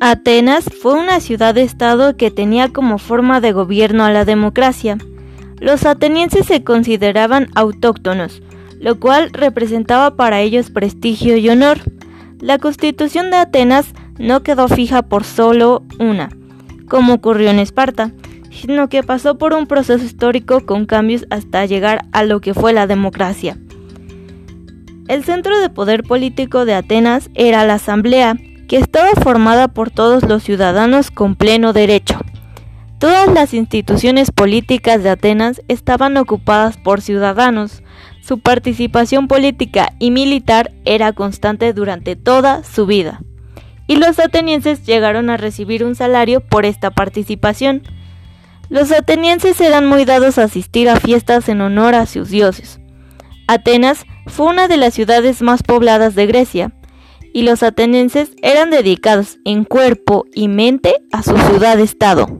Atenas fue una ciudad-estado que tenía como forma de gobierno a la democracia. Los atenienses se consideraban autóctonos, lo cual representaba para ellos prestigio y honor. La constitución de Atenas no quedó fija por solo una, como ocurrió en Esparta, sino que pasó por un proceso histórico con cambios hasta llegar a lo que fue la democracia. El centro de poder político de Atenas era la Asamblea, que estaba formada por todos los ciudadanos con pleno derecho. Todas las instituciones políticas de Atenas estaban ocupadas por ciudadanos. Su participación política y militar era constante durante toda su vida. Y los atenienses llegaron a recibir un salario por esta participación. Los atenienses eran muy dados a asistir a fiestas en honor a sus dioses. Atenas fue una de las ciudades más pobladas de Grecia y los atenienses eran dedicados en cuerpo y mente a su ciudad-estado.